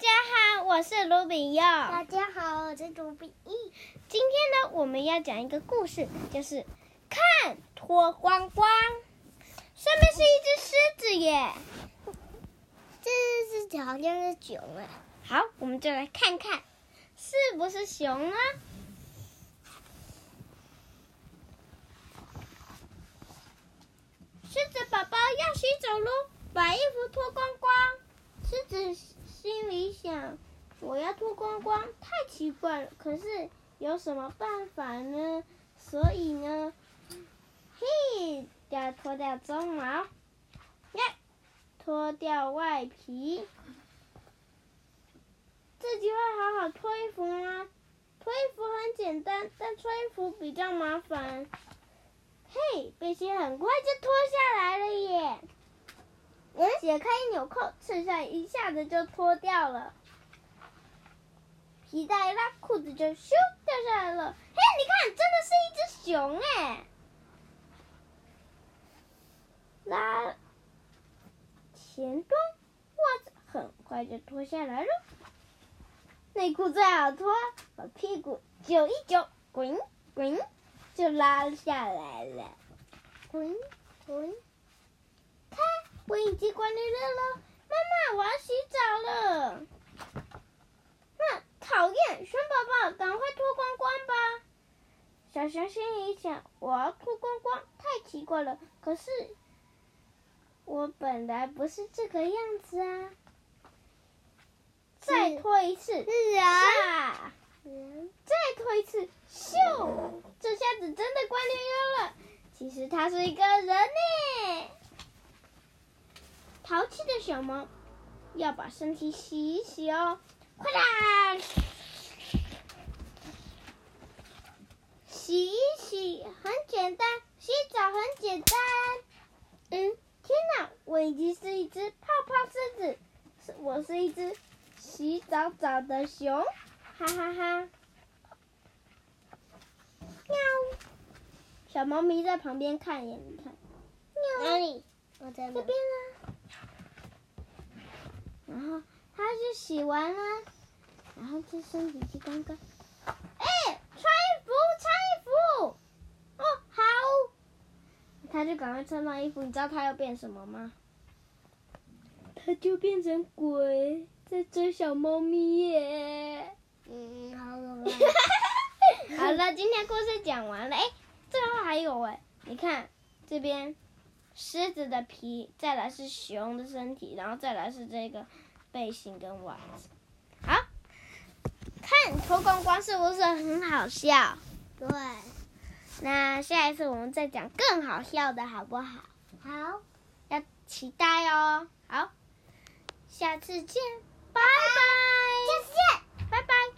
家好，我是卢比佑。大家好，我是卢比义。今天呢，我们要讲一个故事，就是看脱光光。上面是一只狮子耶，这只狮子好像是熊哎。好，我们就来看看是不是熊呢？狮子宝宝要洗澡喽，把衣服脱光光。狮子心里想：我要脱光光，太奇怪了。可是有什么办法呢？所以呢，嘿，要脱掉鬃毛，呀，脱掉外皮。自己会好好脱衣服吗？脱衣服很简单，但脱衣服比较麻烦。嘿，背心很快就脱下来了耶！解开纽扣，衬衫一下子就脱掉了。皮带一拉，裤子就咻掉下来了。嘿，你看，真的是一只熊哎！拉前端，袜子很快就脱下来了。内裤最好脱，把屁股揪一揪，滚滚，就拉下来了。滚滚。我已经关绿灯了，妈妈，我要洗澡了。那讨厌，熊宝宝，赶快脱光光吧。小熊心里想：我要脱光光，太奇怪了。可是我本来不是这个样子啊。再脱一次，是啊。再脱一次，咻！这下子真的关绿灯了。其实他是一个人呢。淘气的小猫要把身体洗一洗哦，快点！洗一洗很简单，洗澡很简单。嗯，天哪，我已经是一只泡泡狮子，是我是一只洗澡澡的熊，哈哈哈哈！喵，小猫咪在旁边看耶，你看，哪里？我在这边啊。然就洗完了，然后这身体去刚刚，哎，穿衣服，穿衣服，哦，好，他就赶快穿上衣服。你知道他要变什么吗？他就变成鬼，在追小猫咪耶。嗯，好了，好了，今天故事讲完了。哎，最后还有哎，你看这边。狮子的皮，再来是熊的身体，然后再来是这个背心跟袜子。好，看脱光光是不是很好笑？对。那下一次我们再讲更好笑的，好不好？好，要期待哦。好，下次见。